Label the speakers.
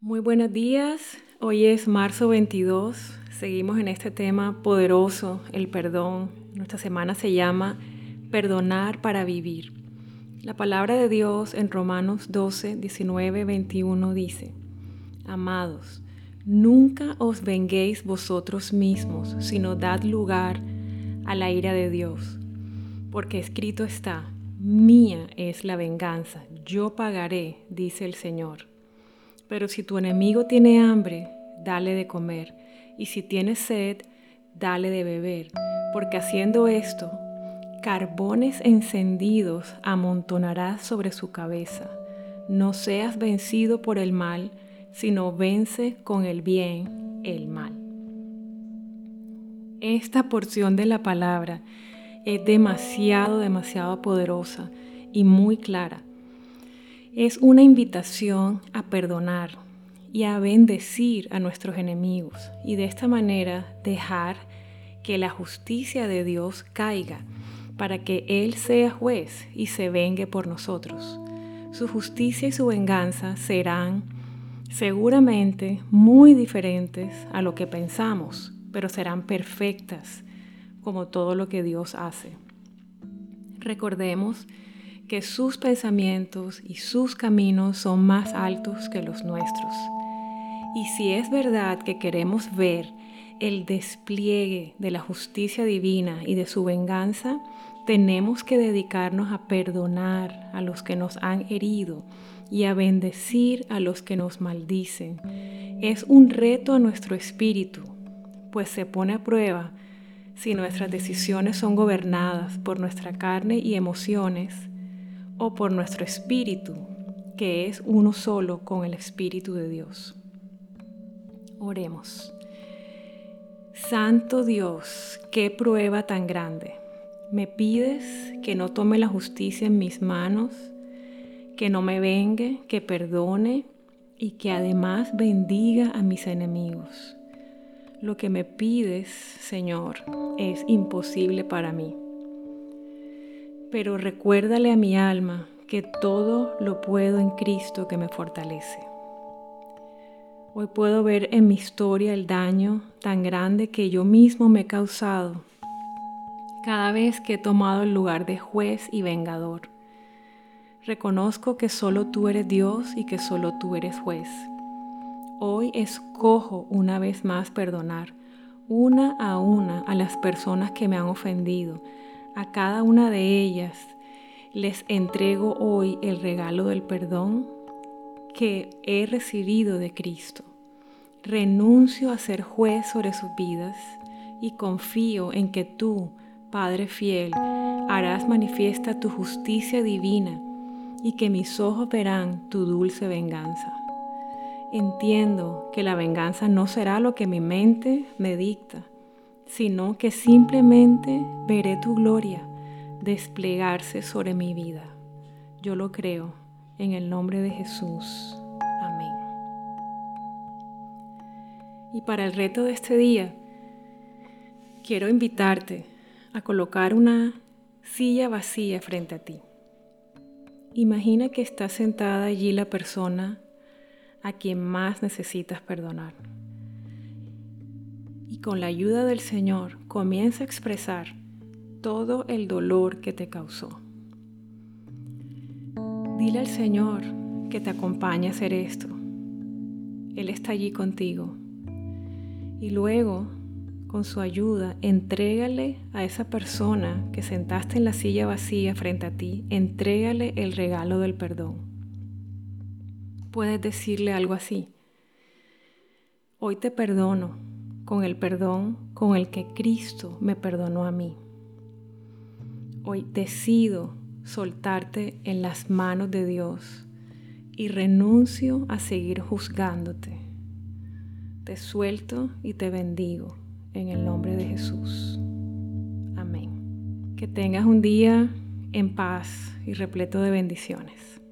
Speaker 1: Muy buenos días, hoy es marzo 22, seguimos en este tema poderoso, el perdón. Nuestra semana se llama Perdonar para vivir. La palabra de Dios en Romanos 12, 19, 21 dice, Amados, nunca os venguéis vosotros mismos, sino dad lugar a la ira de Dios, porque escrito está, mía es la venganza, yo pagaré, dice el Señor. Pero si tu enemigo tiene hambre, dale de comer, y si tiene sed, dale de beber, porque haciendo esto, carbones encendidos amontonarás sobre su cabeza. No seas vencido por el mal, sino vence con el bien el mal. Esta porción de la palabra es demasiado, demasiado poderosa y muy clara es una invitación a perdonar y a bendecir a nuestros enemigos y de esta manera dejar que la justicia de Dios caiga para que Él sea juez y se vengue por nosotros. Su justicia y su venganza serán seguramente muy diferentes a lo que pensamos, pero serán perfectas como todo lo que Dios hace. Recordemos que sus pensamientos y sus caminos son más altos que los nuestros. Y si es verdad que queremos ver el despliegue de la justicia divina y de su venganza, tenemos que dedicarnos a perdonar a los que nos han herido y a bendecir a los que nos maldicen. Es un reto a nuestro espíritu, pues se pone a prueba si nuestras decisiones son gobernadas por nuestra carne y emociones o por nuestro espíritu, que es uno solo con el Espíritu de Dios. Oremos. Santo Dios, qué prueba tan grande. Me pides que no tome la justicia en mis manos, que no me vengue, que perdone y que además bendiga a mis enemigos. Lo que me pides, Señor, es imposible para mí pero recuérdale a mi alma que todo lo puedo en Cristo que me fortalece. Hoy puedo ver en mi historia el daño tan grande que yo mismo me he causado cada vez que he tomado el lugar de juez y vengador. Reconozco que solo tú eres Dios y que solo tú eres juez. Hoy escojo una vez más perdonar, una a una, a las personas que me han ofendido, a cada una de ellas les entrego hoy el regalo del perdón que he recibido de Cristo. Renuncio a ser juez sobre sus vidas y confío en que tú, Padre fiel, harás manifiesta tu justicia divina y que mis ojos verán tu dulce venganza. Entiendo que la venganza no será lo que mi mente me dicta, sino que simplemente veré tu gloria desplegarse sobre mi vida. Yo lo creo en el nombre de Jesús. Amén. Y para el reto de este día, quiero invitarte a colocar una silla vacía frente a ti. Imagina que está sentada allí la persona a quien más necesitas perdonar y con la ayuda del Señor comienza a expresar todo el dolor que te causó. Dile al Señor que te acompañe a hacer esto. Él está allí contigo. Y luego, con su ayuda, entrégale a esa persona que sentaste en la silla vacía frente a ti, entrégale el regalo del perdón. Puedes decirle algo así. Hoy te perdono con el perdón con el que Cristo me perdonó a mí. Hoy decido soltarte en las manos de Dios y renuncio a seguir juzgándote. Te suelto y te bendigo en el nombre de Jesús. Amén. Que tengas un día en paz y repleto de bendiciones.